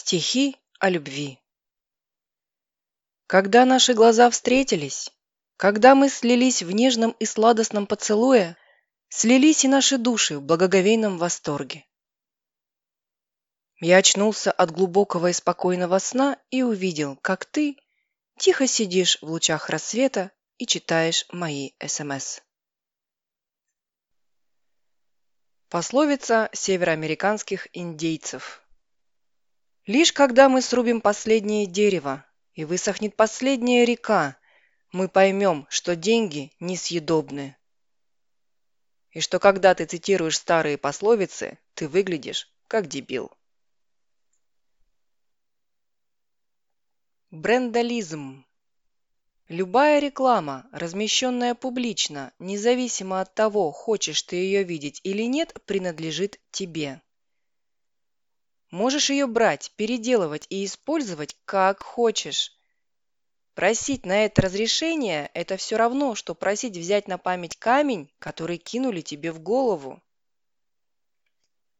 Стихи о любви Когда наши глаза встретились, когда мы слились в нежном и сладостном поцелуе, слились и наши души в благоговейном восторге. Я очнулся от глубокого и спокойного сна и увидел, как ты тихо сидишь в лучах рассвета и читаешь мои СМС. Пословица североамериканских индейцев. Лишь когда мы срубим последнее дерево и высохнет последняя река, мы поймем, что деньги несъедобны. И что когда ты цитируешь старые пословицы, ты выглядишь как дебил. Брендализм Любая реклама, размещенная публично, независимо от того, хочешь ты ее видеть или нет, принадлежит тебе. Можешь ее брать, переделывать и использовать как хочешь. Просить на это разрешение – это все равно, что просить взять на память камень, который кинули тебе в голову.